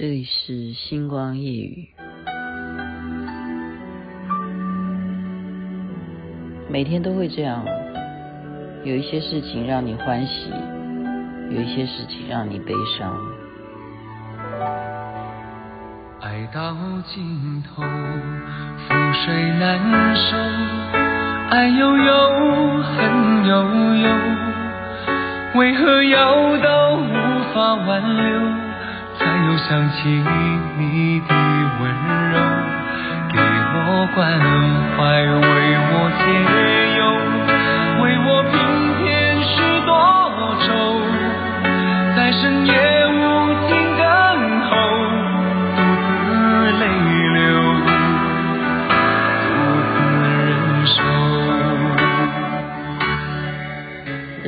这里是星光夜雨。每天都会这样，有一些事情让你欢喜，有一些事情让你悲伤。爱到尽头，覆水难收，爱悠悠，恨悠悠，为何要到无法挽留？又想起你的温柔，给我关怀，为我解忧，为我平添许多愁，在深夜。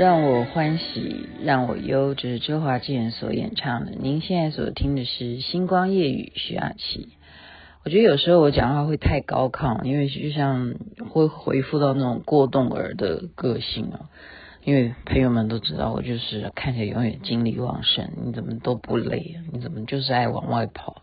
让我欢喜，让我忧，这是周华健所演唱的。您现在所听的是《星光夜雨》，徐雅琪。我觉得有时候我讲话会太高亢，因为就像会回复到那种过动儿的个性啊。因为朋友们都知道，我就是看起来永远精力旺盛。你怎么都不累？你怎么就是爱往外跑？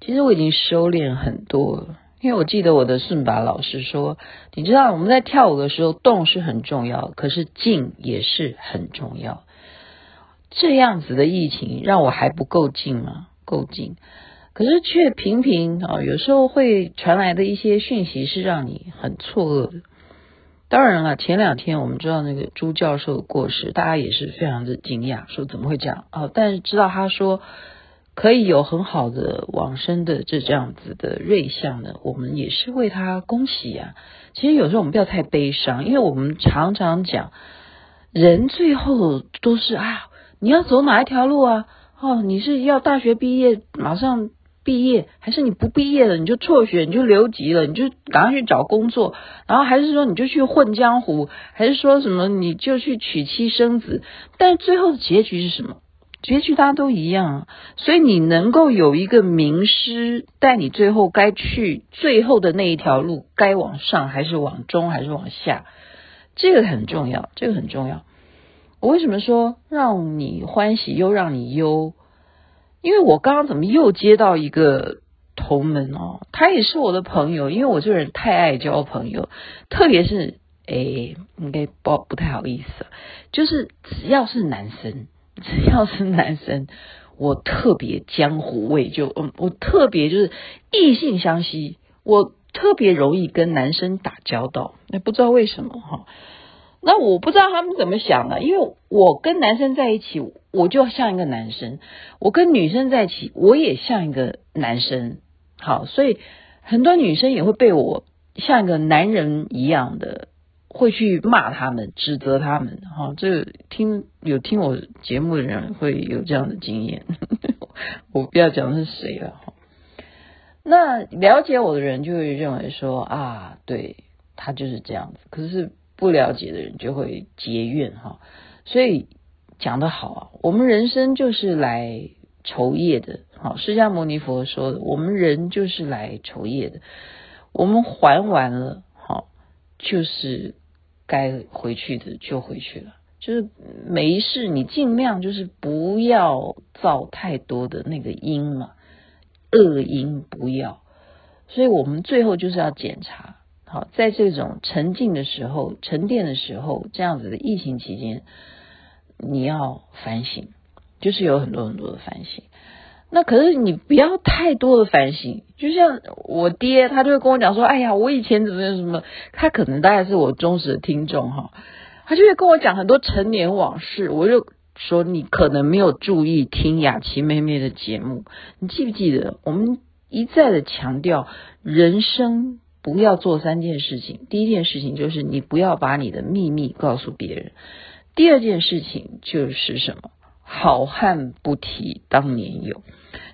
其实我已经收敛很多了。因为我记得我的顺拔老师说，你知道我们在跳舞的时候动是很重要，可是静也是很重要。这样子的疫情让我还不够静吗？够静，可是却频频啊，有时候会传来的一些讯息是让你很错愕的。当然了，前两天我们知道那个朱教授的过世，大家也是非常的惊讶，说怎么会这样啊？但是知道他说。可以有很好的往生的这这样子的瑞相呢，我们也是为他恭喜啊。其实有时候我们不要太悲伤，因为我们常常讲，人最后都是啊，你要走哪一条路啊？哦，你是要大学毕业马上毕业，还是你不毕业了你就辍学，你就留级了，你就赶快去找工作，然后还是说你就去混江湖，还是说什么你就去娶妻生子？但最后的结局是什么？结局大家都一样，所以你能够有一个名师带你最后该去最后的那一条路，该往上还是往中还是往下，这个很重要，这个很重要。我为什么说让你欢喜又让你忧？因为我刚刚怎么又接到一个同门哦，他也是我的朋友，因为我这个人太爱交朋友，特别是诶，应该不不太好意思，就是只要是男生。只要是男生，我特别江湖味，就嗯，我特别就是异性相吸，我特别容易跟男生打交道，那不知道为什么哈。那我不知道他们怎么想的，因为我跟男生在一起，我就像一个男生；我跟女生在一起，我也像一个男生。好，所以很多女生也会被我像一个男人一样的。会去骂他们，指责他们，哈，这听有听我节目的人会有这样的经验。我不要讲是谁了，哈。那了解我的人就会认为说啊，对，他就是这样子。可是不了解的人就会结怨，哈。所以讲得好啊，我们人生就是来酬业的，好，释迦牟尼佛说的，我们人就是来酬业的。我们还完了，好，就是。该回去的就回去了，就是没事，你尽量就是不要造太多的那个因嘛，恶因不要。所以我们最后就是要检查，好，在这种沉静的时候、沉淀的时候，这样子的疫情期间，你要反省，就是有很多很多的反省。那可是你不要太多的反省，就像我爹，他就会跟我讲说：“哎呀，我以前怎么样什么？”他可能大概是我忠实的听众哈，他就会跟我讲很多陈年往事。我就说：“你可能没有注意听雅琪妹妹的节目，你记不记得我们一再的强调，人生不要做三件事情。第一件事情就是你不要把你的秘密告诉别人；第二件事情就是什么？”好汉不提当年勇，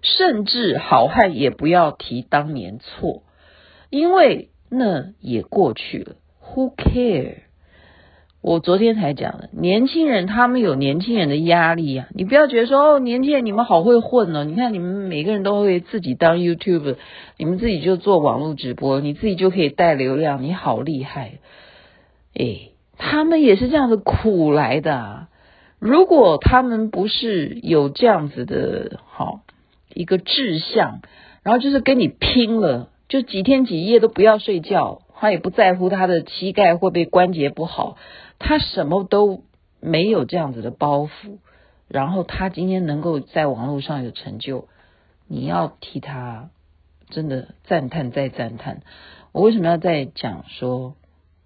甚至好汉也不要提当年错，因为那也过去了。Who care？我昨天才讲的，年轻人他们有年轻人的压力啊，你不要觉得说哦，年轻人你们好会混哦，你看你们每个人都会自己当 YouTube，你们自己就做网络直播，你自己就可以带流量，你好厉害。诶，他们也是这样子苦来的啊。如果他们不是有这样子的好一个志向，然后就是跟你拼了，就几天几夜都不要睡觉，他也不在乎他的膝盖会不会关节不好，他什么都没有这样子的包袱，然后他今天能够在网络上有成就，你要替他真的赞叹再赞叹。我为什么要再讲说，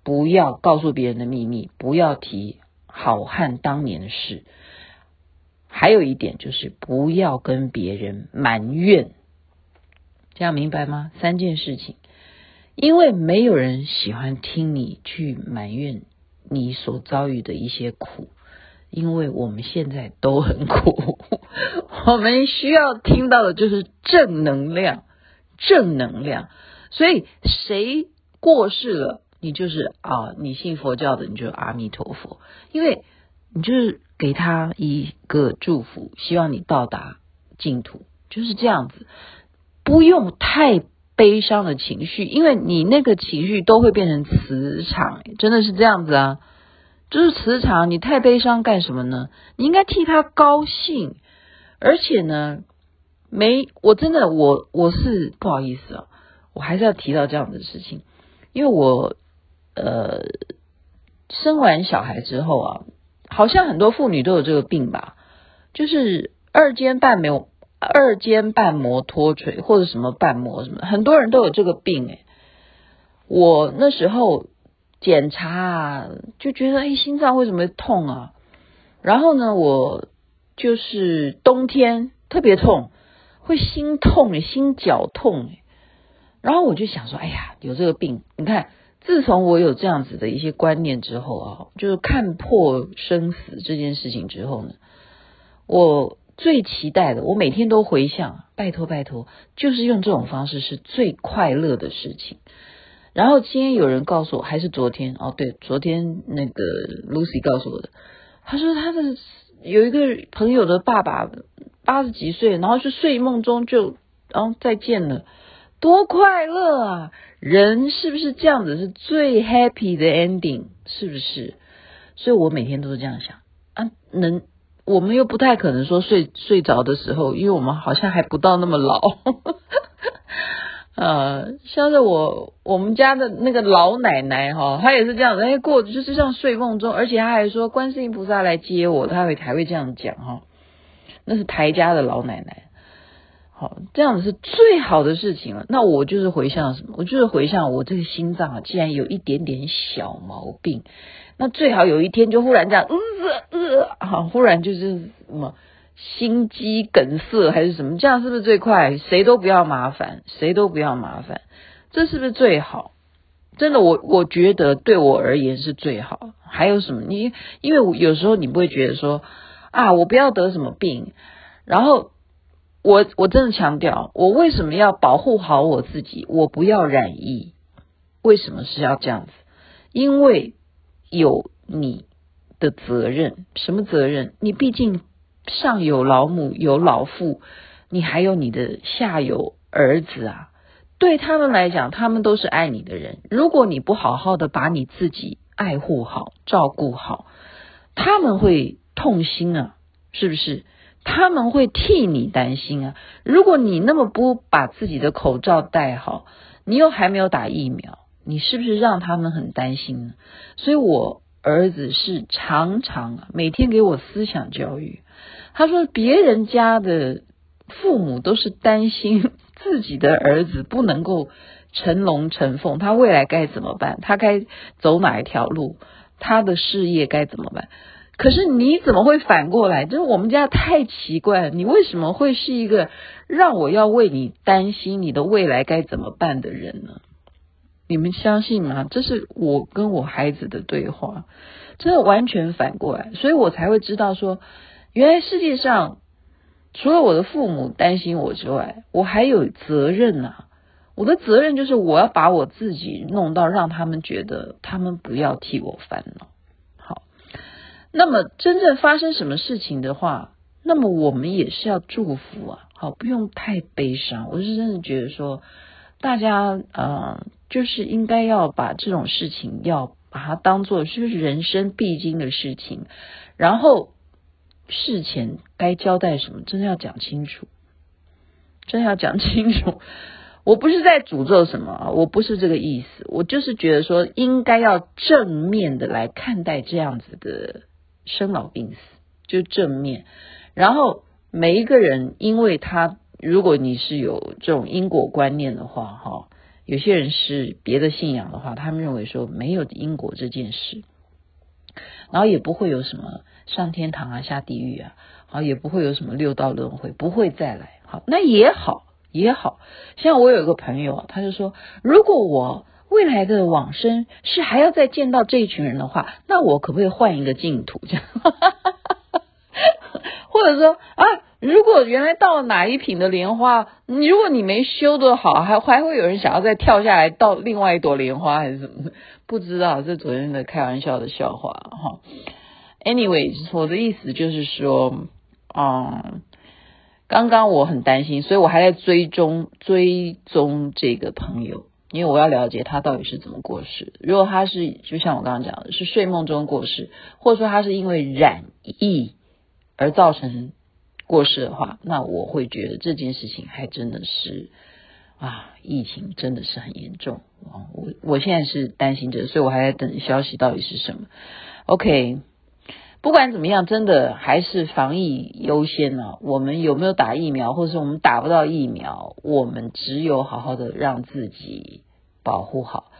不要告诉别人的秘密，不要提好汉当年的事。还有一点就是不要跟别人埋怨，这样明白吗？三件事情，因为没有人喜欢听你去埋怨你所遭遇的一些苦，因为我们现在都很苦，我们需要听到的就是正能量，正能量。所以谁过世了，你就是啊，你信佛教的，你就阿弥陀佛，因为你就是。给他一个祝福，希望你到达净土，就是这样子，不用太悲伤的情绪，因为你那个情绪都会变成磁场，真的是这样子啊，就是磁场。你太悲伤干什么呢？你应该替他高兴，而且呢，没，我真的，我我是不好意思啊，我还是要提到这样的事情，因为我呃生完小孩之后啊。好像很多妇女都有这个病吧，就是二尖瓣没有二尖瓣膜脱垂或者什么瓣膜什么，很多人都有这个病诶。我那时候检查，就觉得哎，心脏为什么痛啊？然后呢，我就是冬天特别痛，会心痛，心绞痛。然后我就想说，哎呀，有这个病，你看。自从我有这样子的一些观念之后啊，就是看破生死这件事情之后呢，我最期待的，我每天都回想，拜托拜托，就是用这种方式是最快乐的事情。然后今天有人告诉我，还是昨天哦，对，昨天那个 Lucy 告诉我的，他说他的有一个朋友的爸爸八十几岁，然后就睡梦中就然后、哦、再见了。多快乐啊！人是不是这样子是最 happy 的 ending？是不是？所以我每天都是这样想啊。能，我们又不太可能说睡睡着的时候，因为我们好像还不到那么老。呃，像是我我们家的那个老奶奶哈，她也是这样子，哎，过就是像睡梦中，而且她还说观世音菩萨来接我，她会还会这样讲哈。那是台家的老奶奶。好，这样子是最好的事情了。那我就是回向什么？我就是回向我这个心脏啊，既然有一点点小毛病，那最好有一天就忽然这样，呃呃，好，忽然就是什么心肌梗塞还是什么，这样是不是最快？谁都不要麻烦，谁都不要麻烦，这是不是最好？真的，我我觉得对我而言是最好。还有什么？你因为我有时候你不会觉得说啊，我不要得什么病，然后。我我真的强调，我为什么要保护好我自己？我不要染疫，为什么是要这样子？因为有你的责任，什么责任？你毕竟上有老母，有老父，你还有你的下有儿子啊。对他们来讲，他们都是爱你的人。如果你不好好的把你自己爱护好、照顾好，他们会痛心啊，是不是？他们会替你担心啊！如果你那么不把自己的口罩戴好，你又还没有打疫苗，你是不是让他们很担心呢？所以我儿子是常常啊，每天给我思想教育。他说别人家的父母都是担心 自己的儿子不能够成龙成凤，他未来该怎么办？他该走哪一条路？他的事业该怎么办？可是你怎么会反过来？就是我们家太奇怪了，你为什么会是一个让我要为你担心你的未来该怎么办的人呢？你们相信吗？这是我跟我孩子的对话，真的完全反过来，所以我才会知道说，原来世界上除了我的父母担心我之外，我还有责任呐。我的责任就是我要把我自己弄到让他们觉得他们不要替我烦恼。那么真正发生什么事情的话，那么我们也是要祝福啊，好，不用太悲伤。我是真的觉得说，大家呃，就是应该要把这种事情要把它当做是人生必经的事情，然后事前该交代什么，真的要讲清楚。真的要讲清楚。我不是在诅咒什么啊，我不是这个意思，我就是觉得说应该要正面的来看待这样子的生老病死，就正面。然后每一个人，因为他如果你是有这种因果观念的话，哈，有些人是别的信仰的话，他们认为说没有因果这件事，然后也不会有什么上天堂啊、下地狱啊，好，也不会有什么六道轮回，不会再来，好，那也好。也好像我有一个朋友，他就说，如果我未来的往生是还要再见到这一群人的话，那我可不可以换一个净土？这样，或者说啊，如果原来到了哪一品的莲花，你如果你没修得好，还还会有人想要再跳下来到另外一朵莲花，还是什么？不知道，这昨天的开玩笑的笑话哈。Anyway，我的意思就是说，嗯。刚刚我很担心，所以我还在追踪追踪这个朋友，因为我要了解他到底是怎么过世。如果他是就像我刚刚讲的，是睡梦中过世，或者说他是因为染疫而造成过世的话，那我会觉得这件事情还真的是啊，疫情真的是很严重啊。我我现在是担心着，所以我还在等消息到底是什么。OK。不管怎么样，真的还是防疫优先呢、我们有没有打疫苗，或者是我们打不到疫苗，我们只有好好的让自己保护好，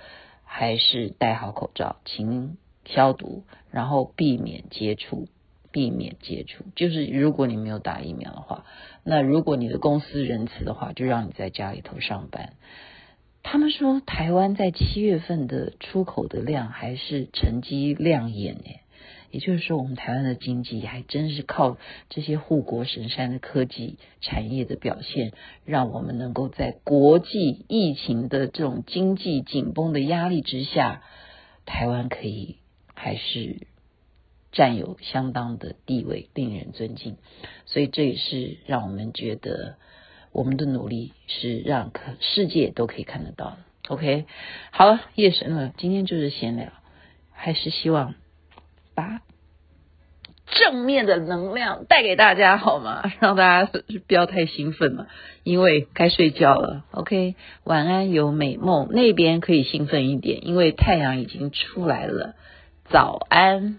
还是戴好口罩、勤消毒，然后避免接触，避免接触。就是如果你没有打疫苗的话，那如果你的公司仁慈的话，就让你在家里头上班。他们说台湾在七月份的出口的量还是成绩亮眼诶。也就是说，我们台湾的经济还真是靠这些护国神山的科技产业的表现，让我们能够在国际疫情的这种经济紧绷的压力之下，台湾可以还是占有相当的地位，令人尊敬。所以这也是让我们觉得我们的努力是让可世界都可以看得到的。OK，好了，夜深了，今天就是闲聊，还是希望。把正面的能量带给大家好吗？让大家不要太兴奋了，因为该睡觉了。OK，晚安，有美梦。那边可以兴奋一点，因为太阳已经出来了。早安。